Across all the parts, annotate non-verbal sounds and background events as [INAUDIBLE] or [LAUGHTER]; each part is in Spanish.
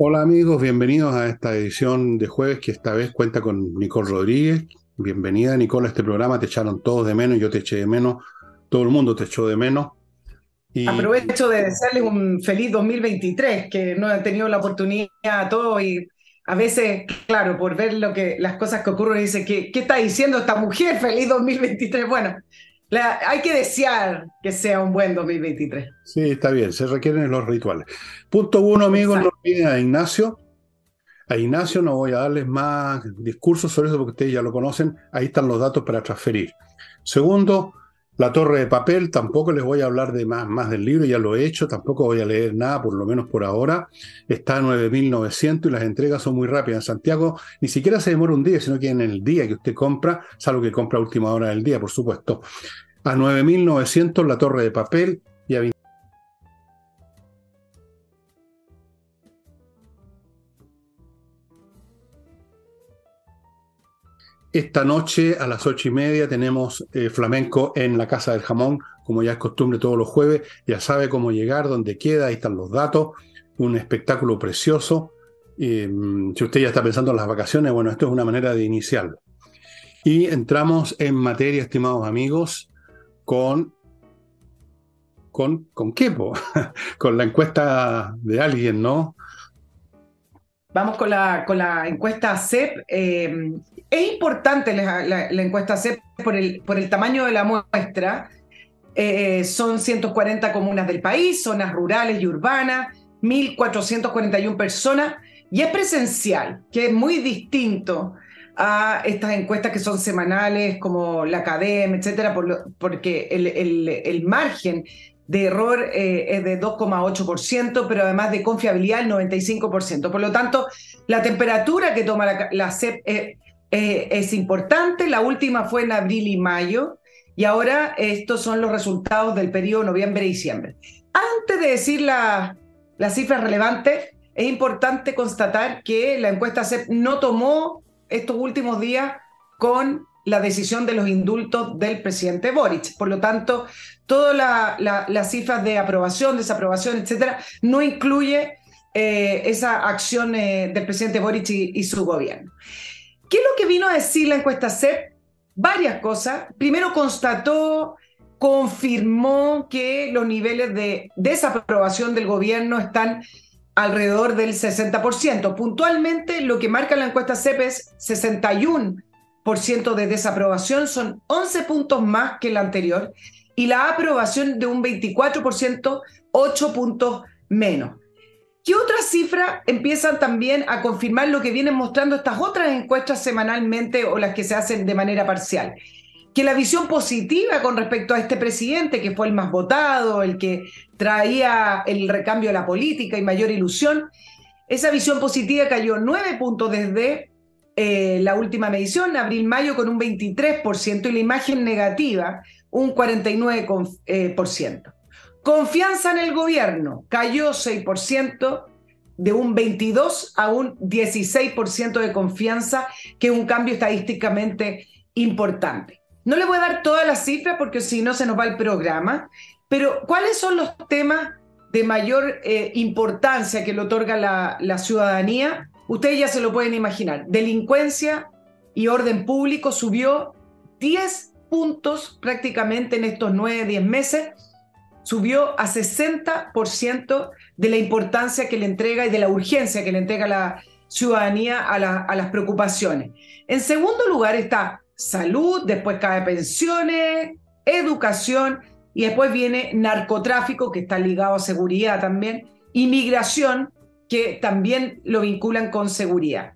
Hola amigos, bienvenidos a esta edición de jueves que esta vez cuenta con Nicole Rodríguez. Bienvenida Nicole a este programa, te echaron todos de menos, yo te eché de menos, todo el mundo te echó de menos. Y... Aprovecho de desearles un feliz 2023, que no he tenido la oportunidad a todos y a veces, claro, por ver lo que, las cosas que ocurren, dice, ¿qué, ¿qué está diciendo esta mujer? Feliz 2023. Bueno, hay que desear que sea un buen 2023. Sí, está bien, se requieren los rituales. Punto uno, amigos, no olviden a Ignacio. A Ignacio no voy a darles más discursos sobre eso porque ustedes ya lo conocen. Ahí están los datos para transferir. Segundo, la torre de papel, tampoco les voy a hablar de más, más del libro, ya lo he hecho, tampoco voy a leer nada, por lo menos por ahora. Está a 9.900 y las entregas son muy rápidas. En Santiago ni siquiera se demora un día, sino que en el día que usted compra, salvo que compra a última hora del día, por supuesto. A 9.900 la torre de papel Esta noche a las ocho y media tenemos eh, flamenco en la Casa del Jamón, como ya es costumbre todos los jueves. Ya sabe cómo llegar, dónde queda, ahí están los datos. Un espectáculo precioso. Mm, si usted ya está pensando en las vacaciones, bueno, esto es una manera de iniciarlo. Y entramos en materia, estimados amigos, con. ¿Con, con qué? [LAUGHS] con la encuesta de alguien, ¿no? Vamos con la, con la encuesta CEP. Es importante la, encuesta CEP por el, tamaño de la muestra. Eh, son 140 comunas del país, zonas rurales y urbanas, 1.441 personas, y es presencial, que es muy distinto a estas encuestas que son semanales, como la academia, etcétera, porque el, el, margen de error eh, es de 2,8%, pero además de confiabilidad el 95%. Por lo tanto, la temperatura que toma la, la CEP eh, es importante. La última fue en abril y mayo. Y ahora estos son los resultados del periodo noviembre-diciembre. Antes de decir las la cifras relevantes, es importante constatar que la encuesta CEP no tomó estos últimos días con la decisión de los indultos del presidente Boric. Por lo tanto, todas las cifras de aprobación, desaprobación, etcétera, no incluye eh, esa acción eh, del presidente Boric y su gobierno. ¿Qué es lo que vino a decir la encuesta CEP? Varias cosas. Primero constató, confirmó que los niveles de desaprobación del gobierno están alrededor del 60%. Puntualmente, lo que marca la encuesta CEP es 61% de desaprobación, son 11 puntos más que la anterior, y la aprobación de un 24%, 8 puntos menos. ¿Qué otras cifras empiezan también a confirmar lo que vienen mostrando estas otras encuestas semanalmente o las que se hacen de manera parcial? Que la visión positiva con respecto a este presidente, que fue el más votado, el que traía el recambio de la política y mayor ilusión, esa visión positiva cayó nueve puntos desde eh, la última medición, abril-mayo, con un 23%, y la imagen negativa, un 49%. Confianza en el gobierno cayó 6%, de un 22 a un 16% de confianza, que es un cambio estadísticamente importante. No le voy a dar todas las cifras porque si no se nos va el programa, pero ¿cuáles son los temas de mayor eh, importancia que le otorga la, la ciudadanía? Ustedes ya se lo pueden imaginar. Delincuencia y orden público subió 10 puntos prácticamente en estos 9, 10 meses subió a 60% de la importancia que le entrega y de la urgencia que le entrega la ciudadanía a, las preocupaciones. En segundo lugar está salud, después cae pensiones, educación y después viene narcotráfico, que está ligado a seguridad también, inmigración, que también lo vinculan con seguridad.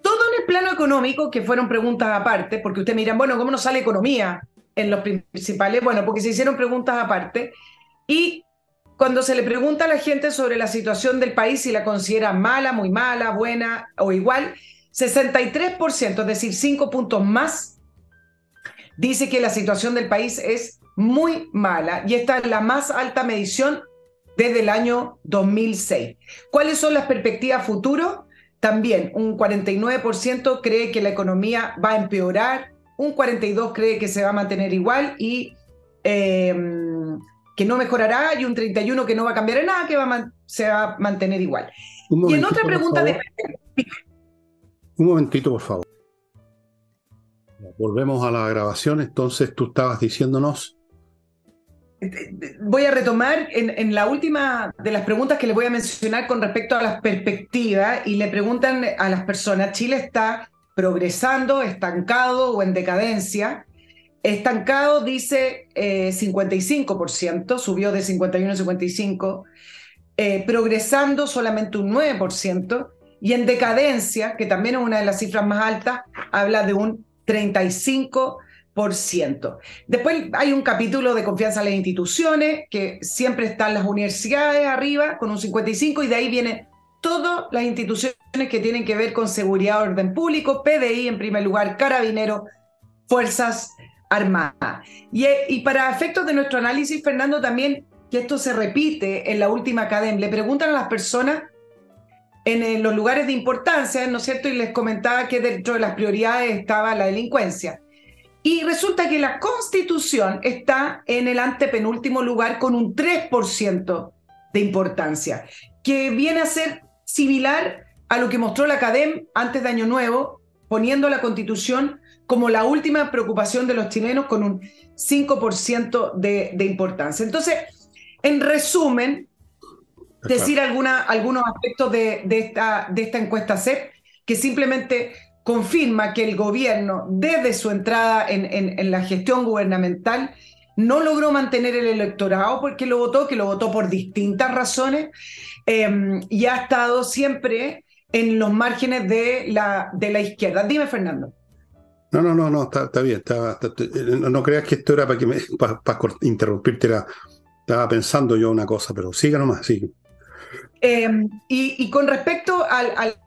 Todo en el plano económico, que fueron preguntas aparte, porque ustedes miran, bueno, ¿cómo nos sale economía en los principales? Bueno, porque se hicieron preguntas aparte y cuando se le pregunta a la gente sobre la situación del país, si la considera mala, muy mala, buena o igual, 63%, es decir, 5 puntos más, dice que la situación del país es muy mala y esta es la más alta medición desde el año 2006. ¿Cuáles son las perspectivas futuro? También un 49% cree que la economía va a empeorar, un 42% cree que se va a mantener igual y eh, que no mejorará y un 31 que no va a cambiar en nada, que va se va a mantener igual. y en otra pregunta de... Un momentito, por favor. Volvemos a la grabación. Entonces, tú estabas diciéndonos. Voy a retomar en, la última de las preguntas que le voy a mencionar con respecto a las perspectivas y le preguntan a las personas, ¿Chile está progresando, estancado o en decadencia? Estancado dice 55%, eh, subió de 51 a 55, eh, progresando solamente un 9%, y en decadencia, que también es una de las cifras más altas, habla de un 35%. Después hay un capítulo de confianza en las instituciones, que siempre están las universidades arriba, con un 55%, y de ahí vienen todas las instituciones que tienen que ver con seguridad, orden público, PDI en primer lugar, Carabineros, Fuerzas Armada. Eh, y, para efectos de nuestro análisis, Fernando, también que esto se repite en la última academia, le preguntan a las personas en, en los lugares de importancia, ¿no es cierto? Y les comentaba que dentro de las prioridades estaba la delincuencia. Y resulta que la constitución está en el antepenúltimo lugar con un 3% de importancia, que viene a ser similar a lo que mostró la academia antes de Año Nuevo, poniendo la constitución como la última preocupación de los chilenos con un 5% de, de, importancia. Entonces, en resumen, decir alguna, algunos aspectos de, de, esta, de esta encuesta CEP que simplemente confirma que el gobierno, desde su entrada en, en, la gestión gubernamental, no logró mantener el electorado porque lo votó, que lo votó por distintas razones, eh, y ha estado siempre en los márgenes de la, de la izquierda. Dime, Fernando. No, no, no, no, está, bien. no, creas que esto era para que me, [LAUGHS] interrumpirte, era, estaba pensando yo una cosa, pero siga nomás, sigue. Em, y, con respecto a,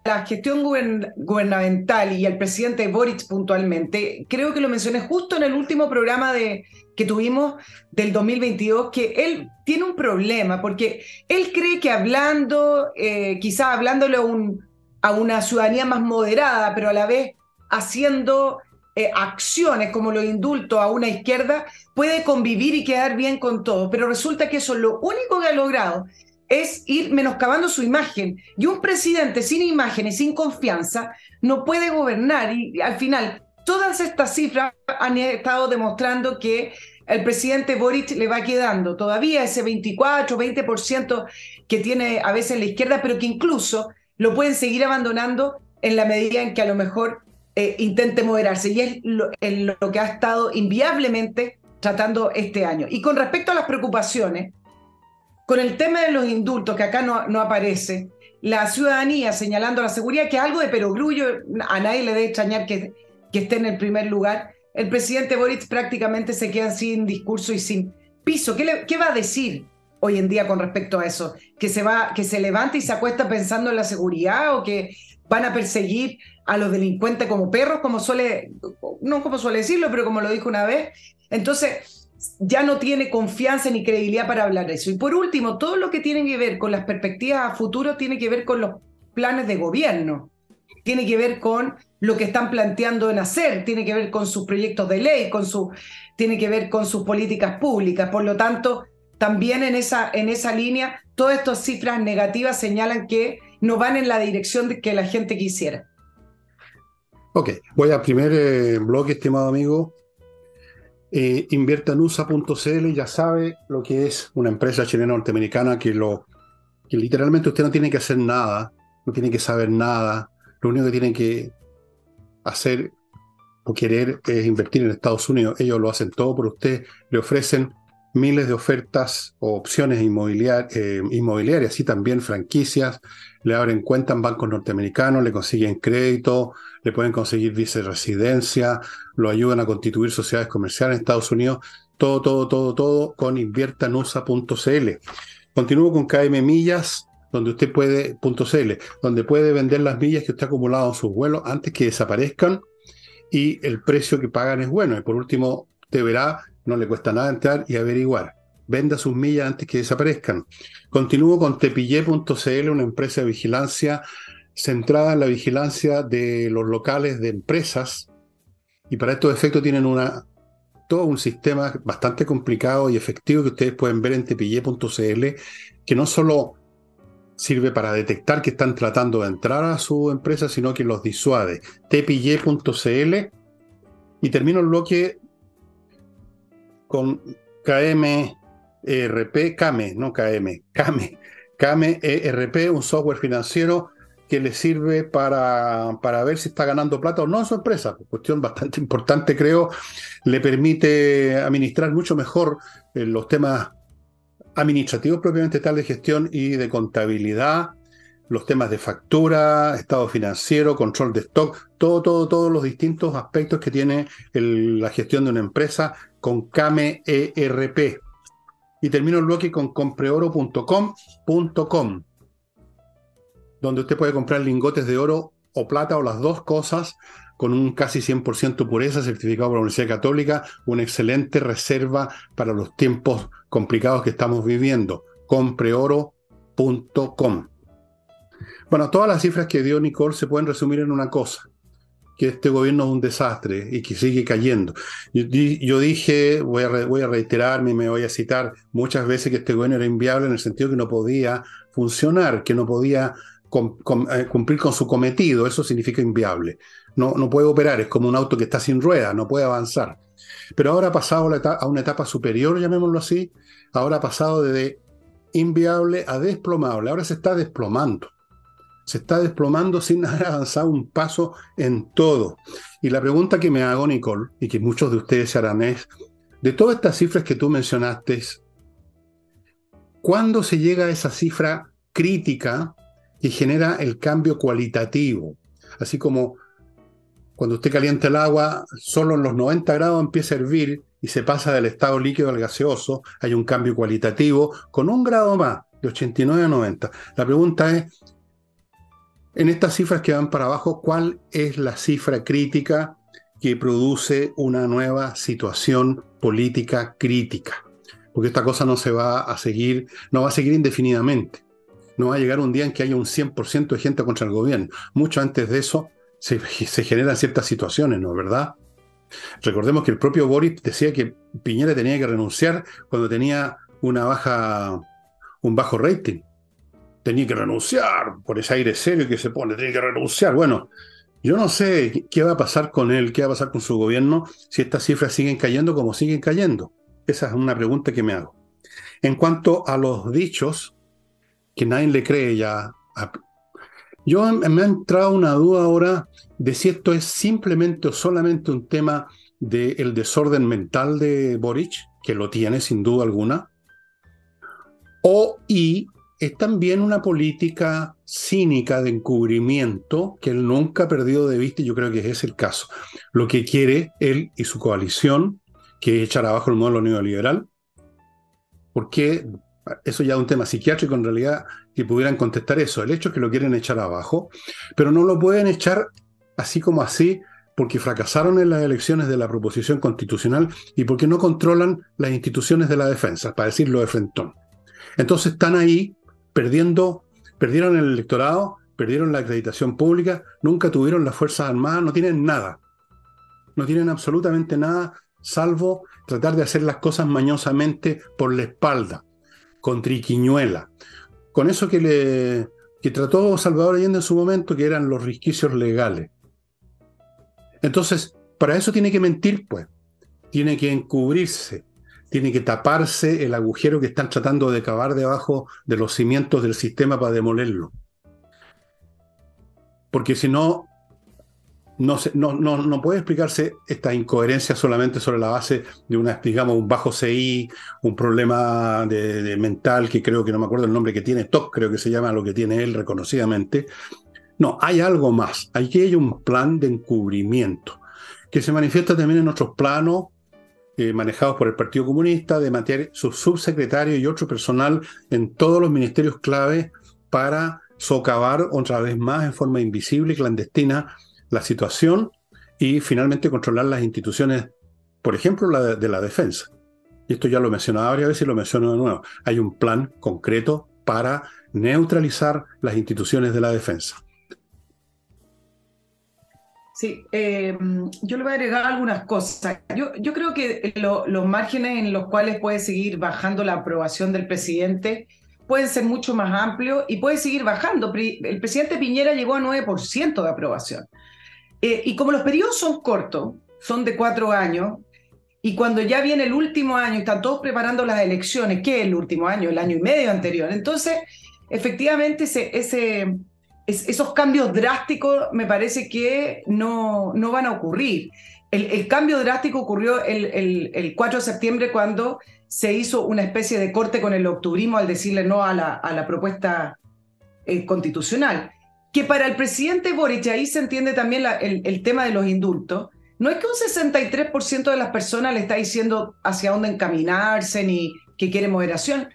la gestión gubernamental y al presidente Boric puntualmente, creo que lo mencioné justo en el último programa que tuvimos del 2022, que él tiene un problema, porque él cree que hablando, eh, quizá hablándole a una ciudadanía más moderada, pero a la vez haciendo eh, acciones como los indultos a una izquierda, puede convivir y quedar bien con todo. Pero resulta que eso lo único que ha logrado es ir menoscabando su imagen. Y un presidente sin imagen y sin confianza no puede gobernar. Y al final, todas estas cifras han estado demostrando que el presidente Boric le va quedando todavía ese 24, 20% que tiene a veces la izquierda, pero que incluso lo pueden seguir abandonando en la medida en que a lo mejor eh, intente moderarse. Y es lo, que ha estado inviablemente tratando este año. Y con respecto a las preocupaciones, con el tema de los indultos, que acá no, no aparece, la ciudadanía señalando la seguridad, que algo de perogrullo, a nadie le debe extrañar que, que esté en el primer lugar, el presidente Boric prácticamente se queda sin discurso y sin piso. ¿Qué, qué va a decir hoy en día con respecto a eso? ¿Que se, va, ¿Que se levanta y se acuesta pensando en la seguridad o que van a perseguir a los delincuentes como perros, como suele, no como suele decirlo, pero como lo dijo una vez? Entonces, ya no tiene confianza ni credibilidad para hablar de eso. Y por último, todo lo que tiene que ver con las perspectivas a futuro tiene que ver con los planes de gobierno, tiene que ver con lo que están planteando en hacer, tiene que ver con sus proyectos de ley, con su, tiene que ver con sus políticas públicas. Por lo tanto, también en esa, en esa línea, todas estas cifras negativas señalan que no van en la dirección de que la gente quisiera. Ok, voy al primer eh, bloque, estimado amigo eh, inviertanusa.cl ya sabe lo que es una empresa chilena norteamericana que lo que literalmente usted no tiene que hacer nada, no tiene que saber nada, lo único que tiene que hacer o querer es invertir en Estados Unidos. Ellos lo hacen todo por usted, le ofrecen miles de ofertas o opciones eh, inmobiliarias y también franquicias, le abren cuenta en bancos norteamericanos, le consiguen crédito, le pueden conseguir viceresidencia, lo ayudan a constituir sociedades comerciales en Estados Unidos, todo, todo, todo, todo con inviertanusa.cl. Continúo con KM Millas, donde usted puede, .cl, donde puede vender las millas que usted ha acumulado en sus vuelos antes que desaparezcan y el precio que pagan es bueno. Y por último, te verá, no le cuesta nada entrar y averiguar. Venda sus millas antes que desaparezcan. Continúo con tepille.cl, una empresa de vigilancia centrada en la vigilancia de los locales de empresas y para estos efectos tienen todo un sistema bastante complicado y efectivo que ustedes pueden ver en tepille.cl que no solo sirve para detectar que están tratando de entrar a su empresa, sino que los disuade. tpy.cl y termino el bloque con KMERP, KAME, no KM, KAME, KAME ERP, un software financiero que le sirve para, para ver si está ganando plata o no en su empresa. Cuestión bastante [LAUGHS] importante, creo. Le permite administrar mucho mejor eh, los temas administrativos propiamente tal de gestión y de contabilidad, los temas de factura, estado financiero, control de stock, todo, todo, todos los distintos aspectos que tiene la gestión de una empresa con ERP. Y termino el bloque con compreoro.com.com, donde usted puede comprar lingotes de oro o plata o las dos cosas con un casi 100% pureza certificado por la Universidad Católica, una excelente reserva para los tiempos complicados que estamos viviendo. Compreoro.com. Bueno, todas las cifras que dio Nicole se pueden resumir en una cosa, que este gobierno es un desastre y que sigue cayendo. Yo, dije, voy a, voy a reiterarme, me voy a citar muchas veces que este gobierno era inviable en el sentido que no podía funcionar, que no podía eh, cumplir con su cometido, eso significa inviable no, puede operar, es como un auto que está sin ruedas, no puede avanzar. Pero ahora ha pasado a una etapa superior, llamémoslo así, ahora ha pasado de inviable a desplomable, ahora se está desplomando. Se está desplomando [LAUGHS] sin haber avanzado un paso en todo. Y la pregunta que me hago, Nicole, y que muchos de ustedes harán es, de todas estas cifras que tú mencionaste, ¿cuándo se llega a esa cifra crítica que genera el cambio cualitativo? Así como cuando usted calienta el agua, solo en los 90 grados empieza a hervir y se pasa del estado líquido al gaseoso, hay un cambio cualitativo con un grado más, de 89 a 90. La pregunta es, en estas cifras que van para abajo, ¿cuál es la cifra crítica que produce una nueva situación política crítica? Porque esta cosa no se va a seguir, no va a seguir indefinidamente. No va a llegar un día en que haya un 100% de gente contra el gobierno. Mucho antes de eso se, generan ciertas situaciones, ¿no? ¿Verdad? Recordemos que el propio Boris decía que Piñera tenía que renunciar cuando tenía una baja, un bajo rating. Tenía que renunciar por ese aire serio que se pone, tenía que renunciar. Bueno, yo no sé qué va a pasar con él, qué va a pasar con su gobierno si estas cifras siguen cayendo como siguen cayendo. Esa es una pregunta que me hago. En cuanto a los dichos, que nadie le cree ya yo me ha entrado una duda ahora de si esto es simplemente o solamente un tema del desorden mental de Boric, que lo tiene sin duda alguna, o y es también una política cínica de encubrimiento que él nunca ha perdido de vista y yo creo que ese es el caso. Lo que quiere él y su coalición, que es echar abajo el modelo neoliberal, porque eso ya es un tema psiquiátrico en realidad, que pudieran contestar eso. El hecho es que lo quieren echar abajo, pero no lo pueden echar así como así porque fracasaron en las elecciones de la proposición constitucional y porque no controlan las instituciones de la defensa, para decirlo de frentón. Entonces están ahí perdiendo, perdieron el electorado, perdieron la acreditación pública, nunca tuvieron las Fuerzas Armadas, no tienen nada. No tienen absolutamente nada, salvo tratar de hacer las cosas mañosamente por la espalda con triquiñuela. Con eso que, le, que trató Salvador Allende en su momento, que eran los risquicios legales. Entonces, para eso tiene que mentir, pues. Tiene que encubrirse, tiene que taparse el agujero que están tratando de cavar debajo de los cimientos del sistema para demolerlo. Porque si no, no, no, no, puede explicarse esta incoherencia solamente sobre la base de una, digamos, un bajo CI, un problema de, mental que creo que no me acuerdo el nombre que tiene, TOC creo que se llama lo que tiene él reconocidamente. No, hay algo más. Aquí hay un plan de encubrimiento que se manifiesta también en otros planos eh, manejados por el Partido Comunista, de materia, su subsecretario y otro personal en todos los ministerios clave para socavar otra vez más en forma invisible y clandestina la situación y finalmente controlar las instituciones, por ejemplo, la de, la defensa. Y esto ya lo he mencionado varias veces y lo menciono de nuevo. Hay un plan concreto para neutralizar las instituciones de la defensa. Sí, eh, yo le voy a agregar algunas cosas. Yo, creo que los márgenes en los cuales puede seguir bajando la aprobación del presidente pueden ser mucho más amplios y puede seguir bajando. El presidente Piñera llegó a 9% de aprobación. Eh, y como los periodos son cortos, son de cuatro años, y cuando ya viene el último año están todos preparando las elecciones, ¿qué es el último año? El año y medio anterior. Entonces, efectivamente, ese, ese, esos cambios drásticos me parece que no, no van a ocurrir. El, cambio drástico ocurrió el, el, 4 de septiembre cuando se hizo una especie de corte con el octubrismo al decirle no a la, a la propuesta eh, constitucional. Que para el presidente Boric, ahí se entiende también el, tema de los indultos, no es que un 63% de las personas le está diciendo hacia dónde encaminarse ni que quiere moderación.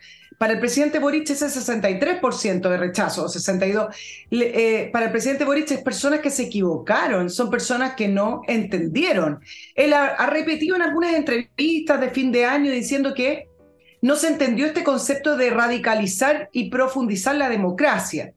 Para el presidente Boric es el 63% de rechazo, 62%. Eh, para el presidente Boric es personas que se equivocaron, son personas que no entendieron. Él ha, repetido en algunas entrevistas de fin de año diciendo que no se entendió este concepto de radicalizar y profundizar la democracia.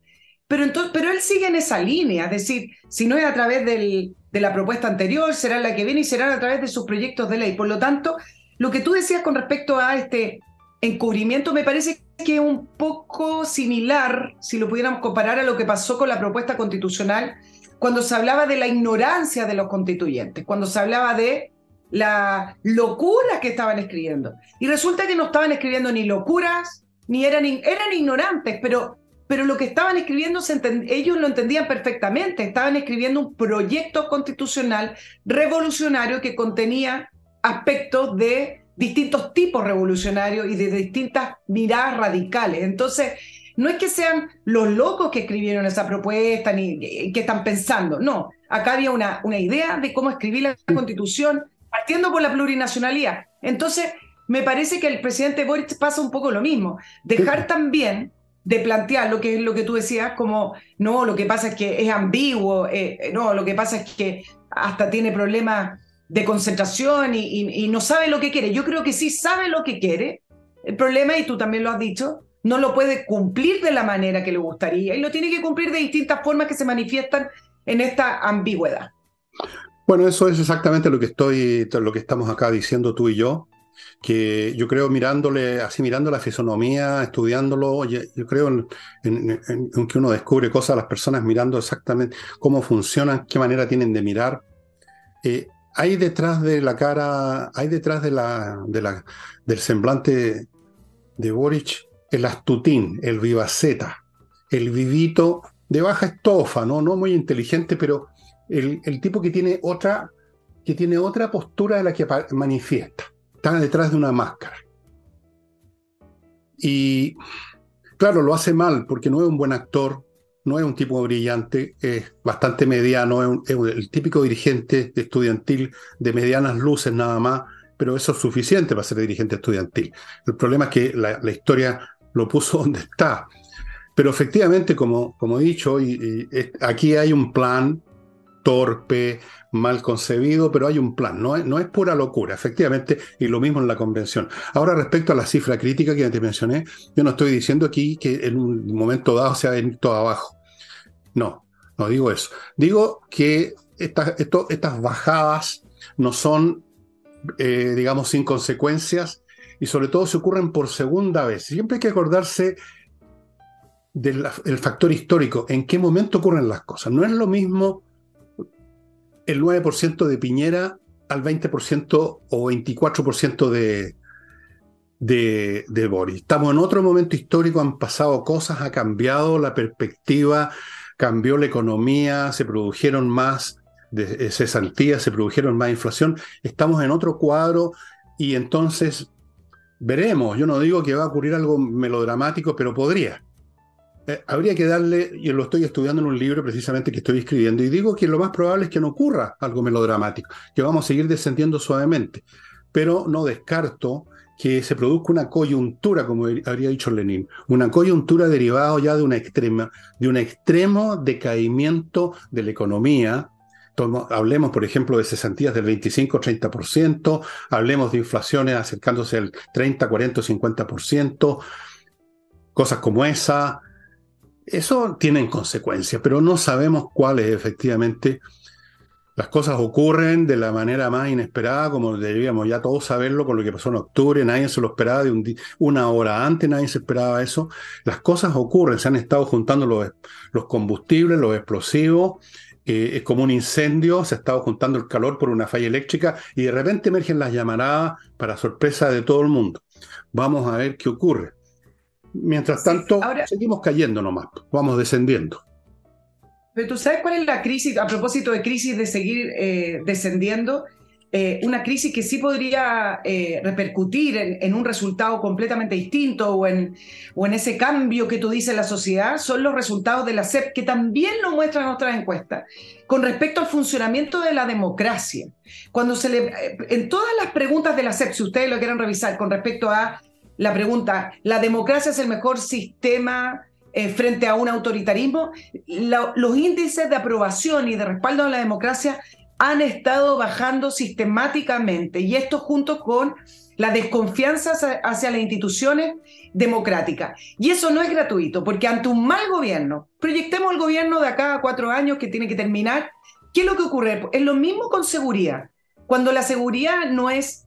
Pero, entonces, pero él sigue en esa línea, es decir, si no es a través de la propuesta anterior, será la que viene y será a través de sus proyectos de ley. Por lo tanto, lo que tú decías con respecto a este encubrimiento me parece que es un poco similar, si lo pudiéramos comparar, a lo que pasó con la propuesta constitucional cuando se hablaba de la ignorancia de los constituyentes, cuando se hablaba de la locura que estaban escribiendo. Y resulta que no estaban escribiendo ni locuras, ni eran, eran ignorantes, pero pero lo que estaban escribiendo ellos lo entendían perfectamente. Estaban escribiendo un proyecto constitucional revolucionario que contenía aspectos de distintos tipos revolucionarios y de distintas miradas radicales. Entonces, no es que sean los locos que escribieron esa propuesta ni que están pensando, no, acá había una, una idea de cómo escribir la constitución partiendo por la plurinacionalidad. Entonces, me parece que el presidente Boric pasa un poco lo mismo, dejar también de plantear lo que es lo que tú decías, como, no, lo que pasa es que es ambiguo, eh, eh, no, lo que pasa es que hasta tiene problemas de concentración y, no sabe lo que quiere. Yo creo que sí sabe lo que quiere. El problema, y tú también lo has dicho, no lo puede cumplir de la manera que le gustaría y lo tiene que cumplir de distintas formas que se manifiestan en esta ambigüedad. Bueno, eso es exactamente lo que estoy, lo que estamos acá diciendo tú y yo que yo creo mirándole, así mirando la fisonomía, estudiándolo, yo, creo en, que uno descubre cosas a las personas mirando exactamente cómo funcionan, qué manera tienen de mirar. Eh, hay detrás de la cara, hay detrás de la, de la, del semblante de Boric el astutín, el vivaceta, el vivito de baja estofa, ¿no? no muy inteligente, pero el, el tipo que tiene otra que tiene otra postura de la que manifiesta está detrás de una máscara. Y claro, lo hace mal porque no es un buen actor, no es un tipo brillante, es bastante mediano, es, el típico dirigente estudiantil de medianas luces nada más, pero eso es suficiente para ser dirigente estudiantil. El problema es que la, historia lo puso [LAUGHS] donde está. Pero efectivamente, como, como he dicho, aquí hay un plan torpe, mal concebido, pero hay un plan, no es, no es pura locura, efectivamente, y lo mismo en la convención. Ahora, respecto a la cifra crítica que antes mencioné, yo no estoy diciendo aquí que en un momento dado se va a todo abajo. No, no digo eso. Digo que estas, bajadas no son, eh, digamos, sin consecuencias y sobre todo se ocurren por segunda vez. Siempre hay que acordarse del factor histórico, en qué momento ocurren las cosas. No es lo mismo el 9% de Piñera al 20% o 24% de, de, de, Boris. Estamos en otro momento histórico, han pasado cosas, ha cambiado la perspectiva, cambió la economía, se produjeron más de cesantías, se produjeron más inflación. Estamos en otro cuadro y entonces veremos. Yo no digo que va a ocurrir algo melodramático, pero podría. Eh, habría que darle, y lo estoy estudiando en un libro precisamente que estoy escribiendo, y digo que lo más probable es que no ocurra algo melodramático, que vamos a seguir descendiendo suavemente, pero no descarto que se produzca una coyuntura, como habría dicho Lenin, una coyuntura derivada ya de una extrema, de un extremo decaimiento de la economía. hablemos, por ejemplo, de cesantías del 25-30%, hablemos de inflaciones acercándose al 30, 40, 50%, cosas como esa, eso tiene consecuencias, pero no sabemos cuáles efectivamente. Las cosas ocurren de la manera más inesperada, como debíamos ya todos saberlo con lo que pasó en octubre, nadie se lo esperaba de un una hora antes, nadie se esperaba eso. Las cosas ocurren, se han estado juntando los, los combustibles, los explosivos, eh, es como un incendio, se ha estado juntando el calor por una falla eléctrica y de repente emergen las llamaradas para sorpresa de todo el mundo. Vamos a ver qué ocurre. Mientras tanto, seguimos cayendo nomás, vamos descendiendo. Pero tú sabes cuál es la crisis, a propósito de crisis de seguir eh, descendiendo, eh, una crisis que sí podría eh, repercutir en, un resultado completamente distinto o en, o en ese cambio que tú dices en la sociedad, son los resultados de la CEP, que también lo muestran otras encuestas, con respecto al funcionamiento de la democracia. Cuando se le, en todas las preguntas de la CEP, si ustedes lo quieren revisar, con respecto a la pregunta, ¿la democracia es el mejor sistema eh, frente a un autoritarismo, los índices de aprobación y de respaldo a la democracia han estado bajando sistemáticamente y esto junto con la desconfianza hacia las instituciones democráticas. Y eso no es gratuito, porque ante un mal gobierno, proyectemos el gobierno de acá a cuatro años que tiene que terminar, ¿qué es lo que ocurre? Es lo mismo con seguridad. Cuando la seguridad no es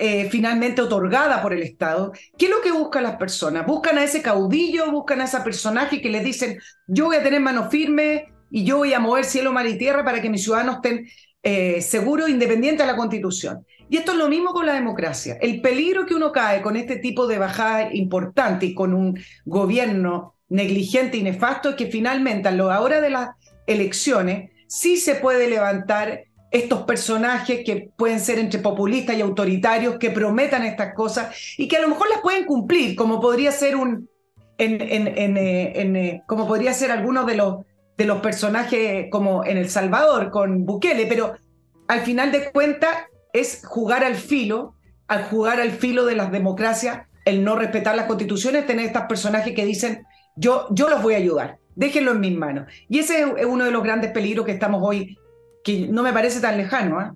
eh, finalmente otorgada por el Estado, ¿qué es lo que buscan las personas? Buscan a ese caudillo, buscan a ese personaje que les dicen, yo voy a tener mano firme y yo voy a mover cielo, mar y tierra para que mis ciudadanos estén eh, seguros, independientes de la Constitución. Y esto es lo mismo con la democracia. El peligro que uno cae con este tipo de bajada importante y con un gobierno negligente y nefasto es que finalmente a la hora de las elecciones sí se puede levantar estos personajes que pueden ser entre populistas y autoritarios, que prometan estas cosas y que a lo mejor las pueden cumplir, como podría ser un, en, eh, eh, como podría ser algunos de los, de los personajes como en El Salvador con Bukele, pero al final de cuentas es jugar al filo, al jugar al filo de las democracias, el no respetar las constituciones, tener estos personajes que dicen, yo, yo los voy a ayudar, déjenlo en mis manos. Y ese es uno de los grandes peligros que estamos hoy que no me parece tan lejano. ¿ah?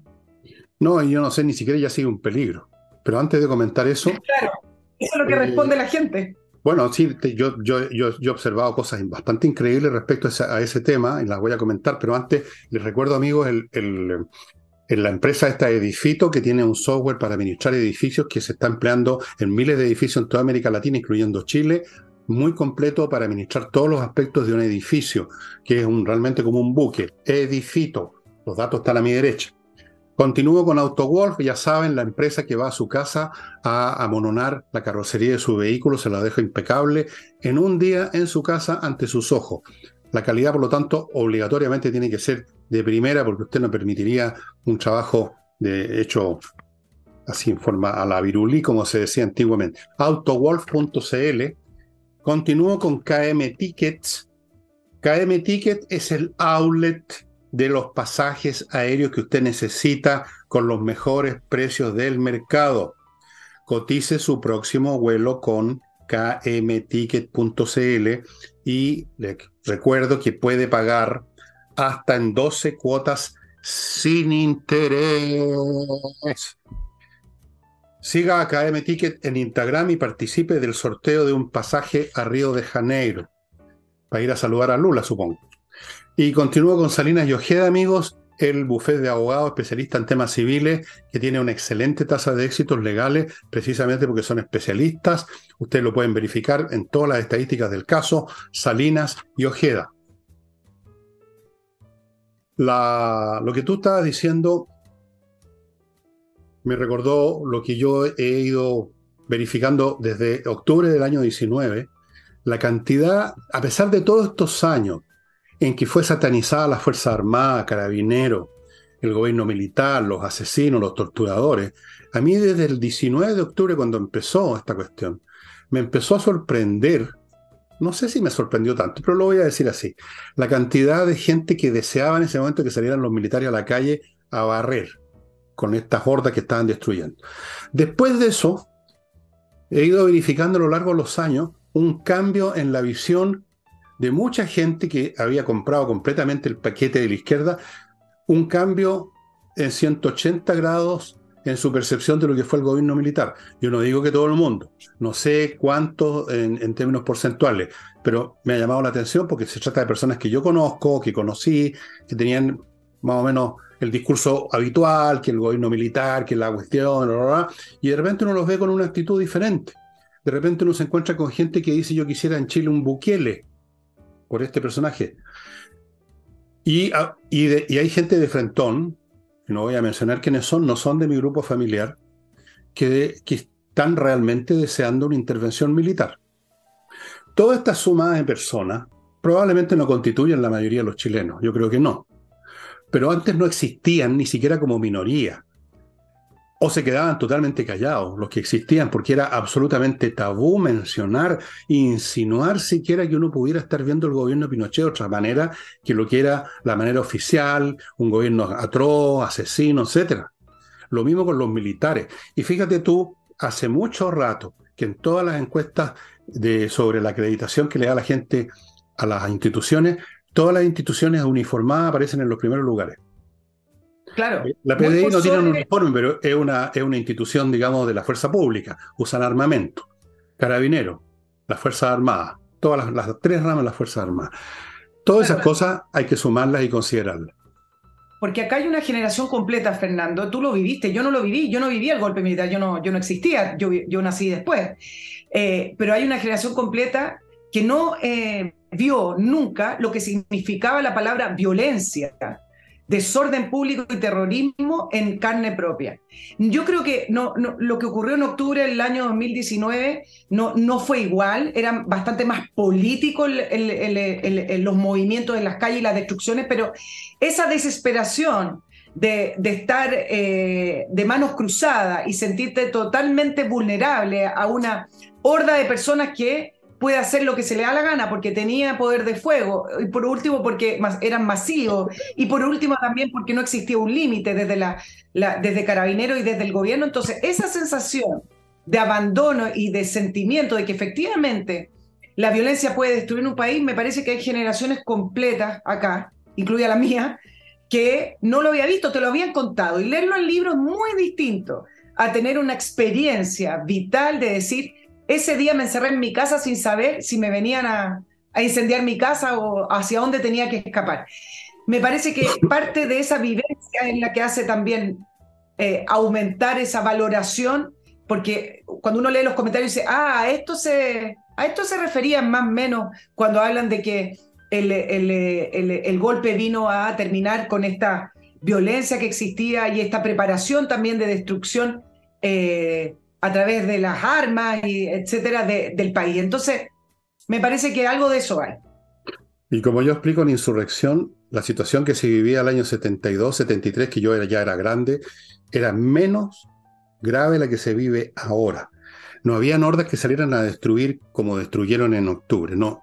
No, yo no sé, ni siquiera ya sigue un peligro. Pero antes de comentar eso... Claro, eso es lo que eh, responde la gente. Bueno, sí, yo, yo, yo, he observado cosas bastante increíbles respecto a ese, tema y las voy a comentar, pero antes les recuerdo, amigos, el, el, la empresa esta Edifito, que tiene un software para administrar edificios que se está empleando en miles de edificios en toda América Latina, incluyendo Chile, muy completo para administrar todos los aspectos de un edificio, que es un, realmente como un buque. Edifito. Los datos están a mi derecha. Continúo con AutoWolf, ya saben, la empresa que va a su casa a amononar la carrocería de su vehículo, se la deja impecable en un día en su casa ante sus ojos. La calidad, por lo tanto, obligatoriamente tiene que ser de primera porque usted no permitiría un trabajo de hecho así en forma a la virulí, como se decía antiguamente. Autowolf.cl. Continúo con KM Tickets. KM Ticket es el outlet de los pasajes aéreos que usted necesita con los mejores precios del mercado. Cotice su próximo vuelo con kmticket.cl y le recuerdo que puede pagar hasta en 12 cuotas sin interés. Siga a KM Ticket en Instagram y participe del sorteo de un pasaje a Río de Janeiro. Para ir a saludar a Lula, supongo. Y continúo con Salinas y Ojeda, amigos, el bufete de abogados especialista en temas civiles, que tiene una excelente tasa de éxitos legales, precisamente porque son especialistas. Ustedes lo pueden verificar en todas las estadísticas del caso, Salinas y Ojeda. lo que tú estabas diciendo me recordó lo que yo he ido verificando desde octubre del año 19, la cantidad, a pesar de todos estos años, en que fue satanizada la Fuerza Armada, Carabineros, el gobierno militar, los asesinos, los torturadores. A mí desde el 19 de octubre, cuando empezó esta cuestión, me empezó a sorprender, no sé si me sorprendió tanto, pero lo voy a decir así, la cantidad de gente que deseaba en ese momento que salieran los militares a la calle a barrer con estas hordas que estaban destruyendo. Después de eso, he ido verificando a lo largo de los años un cambio en la visión de mucha gente que había comprado completamente el paquete de la izquierda, un cambio en 180 grados en su percepción de lo que fue el gobierno militar. Yo no digo que todo el mundo, no sé cuánto en, términos porcentuales, pero me ha llamado la atención porque se trata de personas que yo conozco, que conocí, que tenían más o menos el discurso habitual, que el gobierno militar, que la cuestión, y de repente uno los ve con una actitud diferente. De repente uno se encuentra con gente que dice yo quisiera en Chile un Bukele por este personaje. Y, ah, y, hay gente de Frentón, no voy a mencionar quiénes son, no son de mi grupo familiar, que, que están realmente deseando una intervención militar. Toda esta suma de personas probablemente no constituyen la mayoría de los chilenos, yo creo que no pero antes no existían ni siquiera como minoría. O se quedaban totalmente callados los que existían, porque era absolutamente tabú mencionar, insinuar siquiera que uno pudiera estar viendo el gobierno de Pinochet de otra manera que lo que era la manera oficial, un gobierno atroz, asesino, etc. Lo mismo con los militares. Y fíjate tú, hace mucho rato que en todas las encuestas de, sobre la acreditación que le da la gente a las instituciones, todas las instituciones uniformadas aparecen en los primeros lugares. Claro. Eh, la PDI no tiene un uniforme, pero es una, es una institución, digamos, de la fuerza pública. Usan armamento, carabineros, las Fuerzas Armadas, todas las, tres ramas de las Fuerzas Armadas. Todas esas cosas hay que sumarlas y considerarlas. Porque acá hay una generación completa, Fernando. Tú lo viviste, yo no lo viví, yo no viví el golpe militar, yo no, yo no existía, yo, yo nací después. Eh, pero hay una generación completa que no eh, vio nunca lo que significaba la palabra violencia, desorden público y terrorismo en carne propia. Yo creo que no, lo que ocurrió en octubre del año 2019 no, no fue igual, eran bastante más políticos los movimientos en las calles y las destrucciones, pero esa desesperación de, estar eh, de manos cruzadas y sentirte totalmente vulnerable a una horda de personas que puede hacer lo que se le da la gana porque tenía poder de fuego, y por último porque eran masivos, y por último también porque no existía un límite desde, la, desde Carabinero y desde el gobierno. Entonces, esa sensación de abandono y de sentimiento de que efectivamente la violencia puede destruir un país, me parece que hay generaciones completas acá, incluida la mía, que no lo había visto, te lo habían contado, y leerlo en libros es muy distinto a tener una experiencia vital de decir, ese día me encerré en mi casa sin saber si me venían a, incendiar mi casa o hacia dónde tenía que escapar. Me parece que parte de esa vivencia es la que hace también eh, aumentar esa valoración, porque cuando uno lee los comentarios dice, ah, a esto se, a esto se referían más o menos cuando hablan de que el, golpe vino a terminar con esta violencia que existía y esta preparación también de destrucción eh, a través de las armas, y etcétera, del país. Entonces, me parece que algo de eso hay. Y como yo explico en Insurrección, la situación que se vivía el año 72, 73, que yo era, ya era grande, era menos grave la que se vive ahora. No había hordas que salieran a destruir como destruyeron en octubre, no.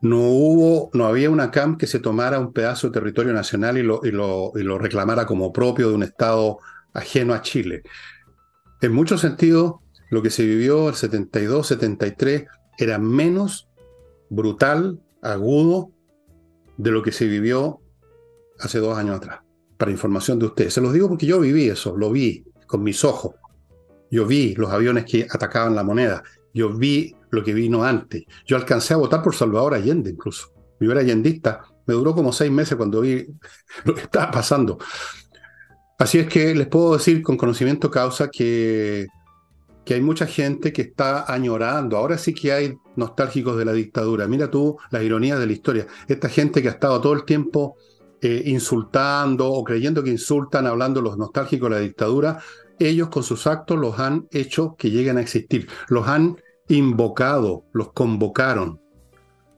No hubo, no había una CAMP que se tomara un pedazo de territorio nacional y lo, y lo, y lo reclamara como propio de un Estado ajeno a Chile. En muchos sentidos, lo que se vivió el 72, 73 era menos brutal, agudo, de lo que se vivió hace dos años atrás. Para información de ustedes. Se los digo porque yo viví eso, lo vi con mis ojos. Yo vi los aviones que atacaban la moneda. Yo vi lo que vino antes. Yo alcancé a votar por Salvador Allende incluso. Yo era allendista. Me duró como seis meses cuando vi [LAUGHS] lo que estaba pasando. Así es que les puedo decir con conocimiento causa que, que hay mucha gente que está añorando. Ahora sí que hay nostálgicos de la dictadura. Mira tú las ironías de la historia. Esta gente que ha estado todo el tiempo eh, insultando o creyendo que insultan, hablando los nostálgicos de la dictadura, ellos con sus actos los han hecho que lleguen a existir. Los han invocado, los convocaron.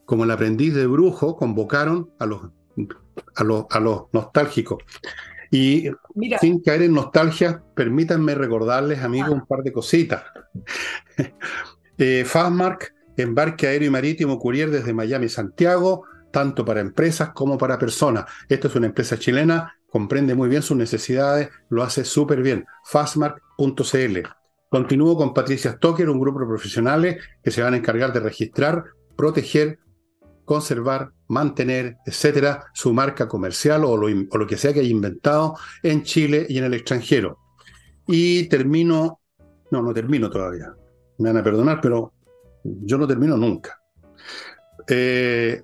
Como el aprendiz de brujo, convocaron a los, a los, a los nostálgicos. Y sin caer en nostalgia, permítanme recordarles, amigos, un par de cositas. [LAUGHS] eh, Fastmark, embarque aéreo y marítimo courier desde Miami Santiago, tanto para empresas como para personas. Esta es una empresa chilena, comprende muy bien sus necesidades, lo hace súper bien. Fastmark.cl. Continúo con Patricia Stoker, un grupo de profesionales que se van a encargar de registrar, proteger, conservar, mantener, etcétera, su marca comercial o lo, que sea que haya inventado en Chile y en el extranjero. Y termino, no, no termino todavía, me van a perdonar, pero yo no termino nunca. Eh,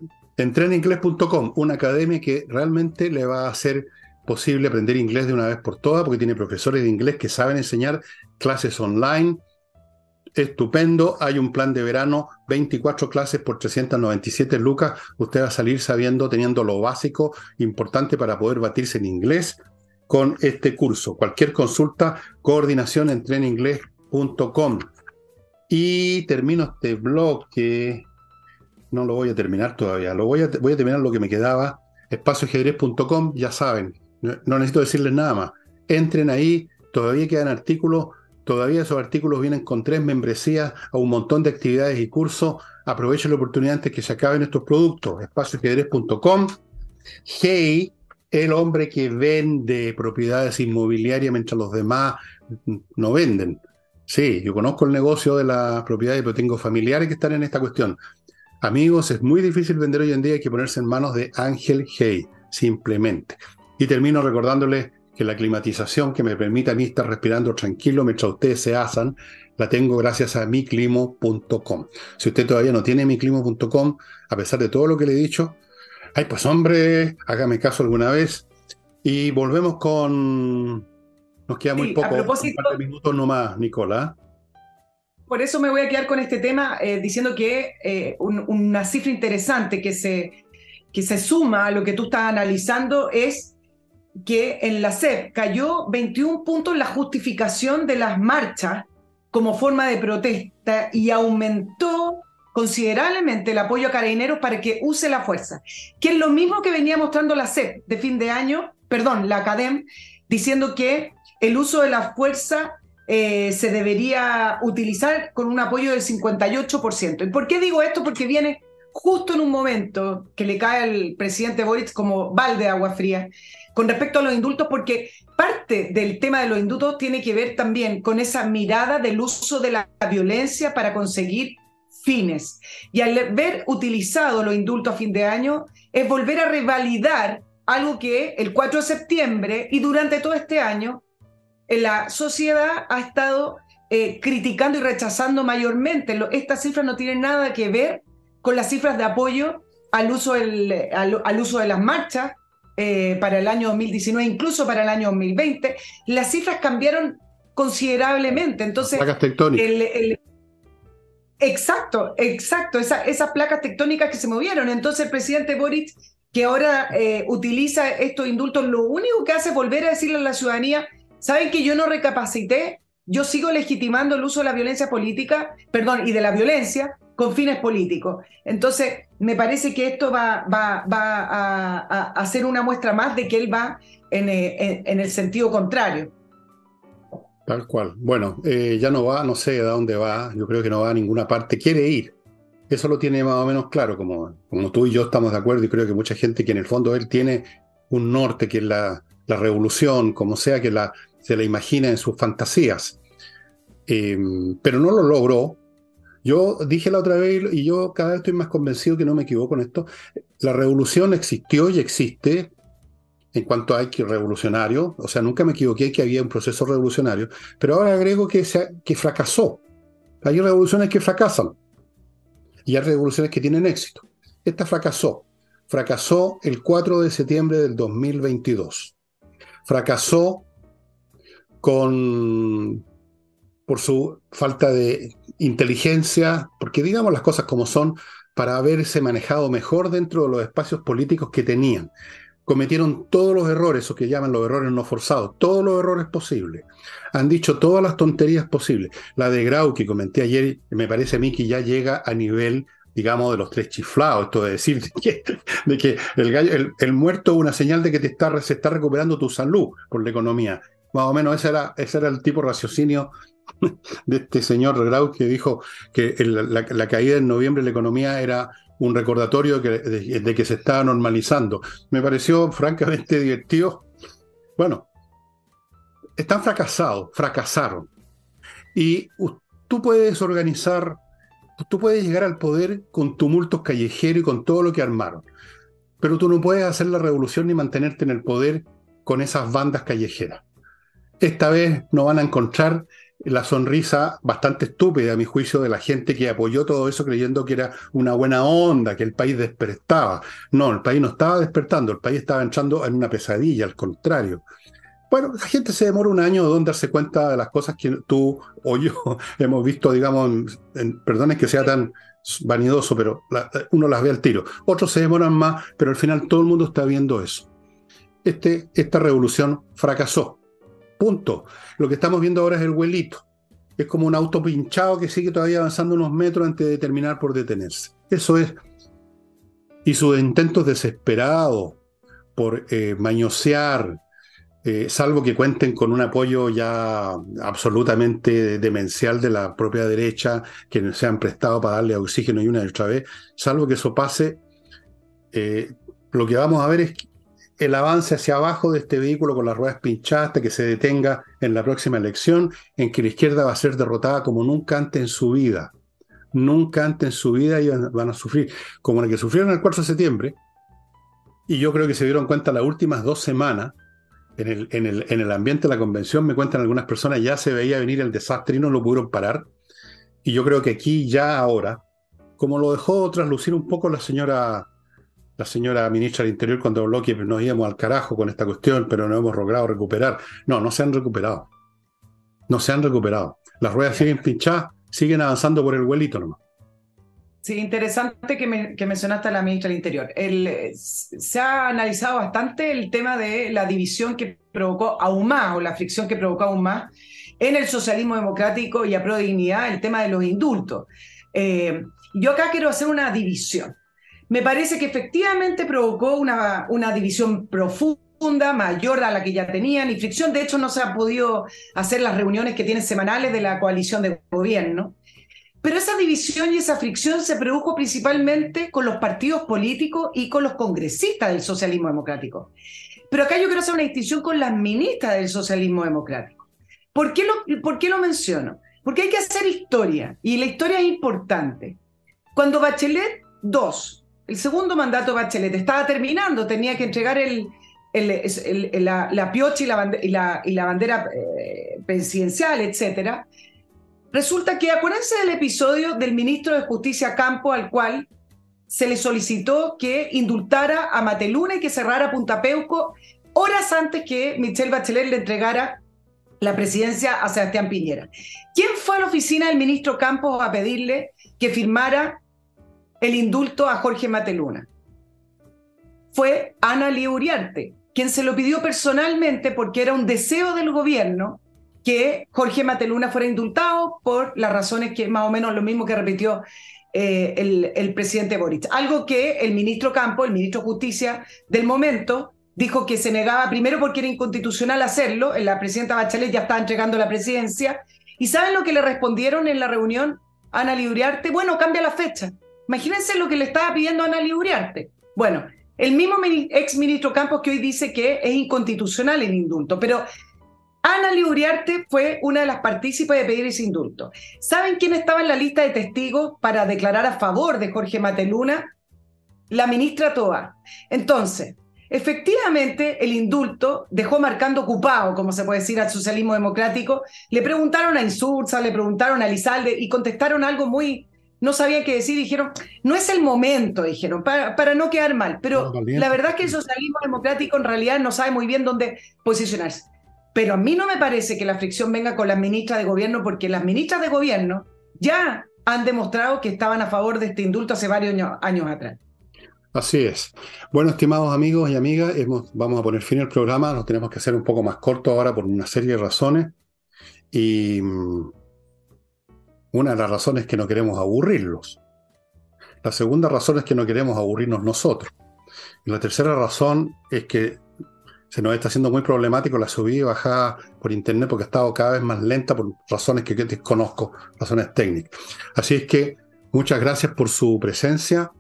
una academia que realmente le va a hacer posible aprender inglés de una vez por todas, porque tiene profesores de inglés que saben enseñar clases online. Estupendo, hay un plan de verano, 24 clases por 397 lucas. Usted va a salir sabiendo, teniendo lo básico, importante para poder batirse en inglés con este curso. Cualquier consulta, coordinación en Y termino este bloque. No lo voy a terminar todavía. Lo voy a, voy a terminar lo que me quedaba. Espacioajedrez.com, ya saben, no, necesito decirles nada más. Entren ahí, todavía quedan artículos, todavía esos artículos vienen con tres membresías a un montón de actividades y cursos. Aprovechen la oportunidad antes que se acaben estos productos. Espacioajedrez.com. Hey, el hombre que vende propiedades inmobiliarias mientras los demás no venden. Sí, yo conozco el negocio de las propiedades, pero tengo familiares que están en esta cuestión. Amigos, es muy difícil vender hoy en día, hay que ponerse en manos de Ángel Hey, simplemente. Y termino recordándoles que la climatización que me permite a mí estar respirando tranquilo mientras ustedes se asan, la tengo gracias a miclimo.com. Si usted todavía no tiene miclimo.com, a pesar de todo lo que le he dicho, ay, pues hombre, hágame caso alguna vez. Y volvemos con... Nos queda muy poco, un par de minutos nomás, Nicola. Por eso me voy a quedar con este tema eh, diciendo que eh, una cifra interesante que se, que se suma a lo que tú estás analizando es que en la SEP cayó 21 puntos la justificación de las marchas como forma de protesta y aumentó considerablemente el apoyo a carabineros para que use la fuerza, que es lo mismo que venía mostrando la SEP de fin de año, perdón, la ACADEM, diciendo que el uso de la fuerza eh, se debería utilizar con un apoyo del 58%. ¿Y por qué digo esto? Porque viene justo en un momento que le cae al presidente Boric como balde de agua fría con respecto a los indultos, porque parte del tema de los indultos tiene que ver también con esa mirada del uso de la violencia para conseguir fines. Y al ver utilizado los indultos a fin de año, es volver a revalidar algo que el 4 de septiembre y durante todo este año la sociedad ha estado eh, criticando y rechazando mayormente. Estas cifras no tienen nada que ver con las cifras de apoyo al uso, al uso de las marchas, eh, para el año 2019, incluso para el año 2020, las cifras cambiaron considerablemente. Entonces, placas tectónicas. exacto, exacto, esas placas tectónicas que se movieron. Entonces, el presidente Boric, que ahora eh, utiliza estos indultos, lo único que hace es volver a decirle a la ciudadanía, ¿saben que yo no recapacité? Yo sigo legitimando el uso de la violencia política, perdón, y de la violencia, con fines políticos. Entonces, me parece que esto va, va a, ser una muestra más de que él va en, eh, el sentido contrario. Tal cual. Bueno, eh, ya no va, no sé a dónde va, yo creo que no va a ninguna parte, quiere ir. Eso lo tiene más o menos claro, como, tú y yo estamos de acuerdo y creo que mucha gente que en el fondo él tiene un norte que es la, revolución, como sea que se la imagina en sus fantasías. Eh, pero no lo logró, yo dije la otra vez, y yo cada vez estoy más convencido que no me equivoco en esto, la revolución existió y existe en cuanto a que revolucionario, o sea, nunca me equivoqué que había un proceso revolucionario, pero ahora agrego que, que fracasó. Hay revoluciones que fracasan y hay revoluciones que tienen éxito. Esta fracasó. Fracasó el 4 de septiembre del 2022. Fracasó con por su falta de inteligencia, porque digamos las cosas como son, para haberse manejado mejor dentro de los espacios políticos que tenían. Cometieron todos los errores, o que llaman los errores no forzados, todos los errores posibles. Han dicho todas las tonterías posibles. La de Grau que comenté ayer, me parece a mí que ya llega a nivel digamos, de los tres chiflados, esto de decir que, de que el, el, muerto es una señal de que te está, se está recuperando tu salud por la economía. Más o menos ese era, ese era el tipo de raciocinio [LAUGHS] de este señor Grau que dijo que la, caída en noviembre de la economía era un recordatorio de, que se estaba normalizando. Me pareció francamente divertido. Bueno, están fracasados, fracasaron. Y tú puedes organizar, tú puedes llegar al poder con tumultos callejeros y con todo lo que armaron. Pero tú no puedes hacer la revolución ni mantenerte en el poder con esas bandas callejeras. Esta vez no van a encontrar la sonrisa bastante estúpida, a mi juicio, de la gente que apoyó todo eso creyendo que era una buena onda, que el país despertaba. No, el país no estaba despertando, el país estaba entrando en una pesadilla, al contrario. Bueno, la gente se demora un año en darse cuenta de las cosas que tú o yo [LAUGHS] hemos visto, digamos, en, perdón que sea tan vanidoso, pero uno las ve al tiro. Otros se demoran más, pero al final todo el mundo está viendo eso. Este, esta revolución fracasó. Punto. Lo que estamos viendo ahora es el huelito. Es como un auto pinchado que sigue todavía avanzando unos metros antes de terminar por detenerse. Eso es. Y sus intentos desesperados por eh, mañosear, eh, salvo que cuenten con un apoyo ya absolutamente demencial de la propia derecha, que se han prestado para darle oxígeno y una y otra vez, salvo que eso pase, eh, lo que vamos a ver es el avance hacia abajo de este vehículo con las ruedas pinchadas hasta que se detenga en la próxima elección, en que la izquierda va a ser derrotada como nunca antes en su vida. Nunca antes en su vida y van a sufrir, como la que sufrieron el 4 de septiembre, y yo creo que se dieron cuenta las últimas dos semanas, en el, en, el, en el ambiente de la convención, me cuentan algunas personas, ya se veía venir el desastre y no lo pudieron parar. Y yo creo que aquí, ya ahora, como lo dejó traslucir un poco la señora, la señora ministra del Interior cuando habló que nos íbamos al carajo con esta cuestión, pero no hemos logrado recuperar. No, no se han recuperado. No se han recuperado. Las ruedas siguen pinchadas, siguen avanzando por el huelito nomás. Sí, interesante que, me, que, mencionaste a la ministra del Interior. Se ha analizado bastante el tema de la división que provocó aún más, o la fricción que provocó aún más, en el socialismo democrático y a pro dignidad, el tema de los indultos. Eh, yo acá quiero hacer una división. Me parece que efectivamente provocó una, una división profunda mayor a la que ya tenían y fricción. De hecho, no se ha podido hacer las reuniones que tienen semanales de la coalición de gobierno. Pero esa división y esa fricción se produjo principalmente con los partidos políticos y con los congresistas del socialismo democrático. Pero acá yo quiero hacer una distinción con las ministras del socialismo democrático. ¿Por qué lo, por qué lo menciono? Porque hay que hacer historia, y la historia es importante. Cuando Bachelet II, el segundo mandato de Bachelet, estaba terminando, tenía que entregar la, la, piocha y la, bandera eh, presidencial, etcétera, Resulta que acuérdense del episodio del ministro de Justicia Campo al cual se le solicitó que indultara a Mateluna y que cerrara Punta Peuco horas antes que Michelle Bachelet le entregara la presidencia a Sebastián Piñera. ¿Quién fue a la oficina del ministro Campos a pedirle que firmara el indulto a Jorge Mateluna? Fue Ana Uriarte, quien se lo pidió personalmente porque era un deseo del gobierno que Jorge Mateluna fuera indultado por las razones que más o menos lo mismo que repitió eh, el, presidente Boric. Algo que el ministro Campo, el ministro de Justicia del momento, dijo que se negaba primero porque era inconstitucional hacerlo, la presidenta Bachelet ya estaba entregando la presidencia, y ¿saben lo que le respondieron en la reunión Ana Libriarte? Bueno, cambia la fecha. Imagínense lo que le estaba pidiendo a Ana Libriarte. Bueno, el mismo ex ministro Campos que hoy dice que es inconstitucional el indulto, pero Ana Liuriarte fue una de las partícipes de pedir ese indulto. ¿Saben quién estaba en la lista de testigos para declarar a favor de Jorge Mateluna? La ministra Toa. Entonces, efectivamente, el indulto dejó marcando ocupado, como se puede decir, al socialismo democrático. Le preguntaron a Insursa, le preguntaron a Lizalde y contestaron algo muy, no sabían qué decir, dijeron, no es el momento, dijeron, para, para no quedar mal. Pero la verdad es que el socialismo democrático en realidad no sabe muy bien dónde posicionarse. Pero a mí no me parece que la fricción venga con las ministras de gobierno, porque las ministras de gobierno ya han demostrado que estaban a favor de este indulto hace varios años, atrás. Así es. Bueno, estimados amigos y amigas, vamos a poner fin al programa. Nos tenemos que hacer un poco más corto ahora por una serie de razones. Y mm, una de las razones es que no queremos aburrirlos. La segunda razón es que no queremos aburrirnos nosotros. Y la tercera razón es que se nos está haciendo muy problemático la subida y bajada por internet porque ha estado cada vez más lenta por razones que desconozco, razones técnicas. Así es que muchas gracias por su presencia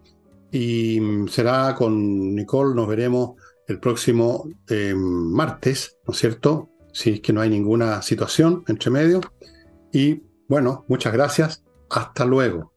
y será con Nicole, nos veremos el próximo eh, martes, ¿no es cierto? Si es que no hay ninguna situación entre medio. Y bueno, muchas gracias. Hasta luego.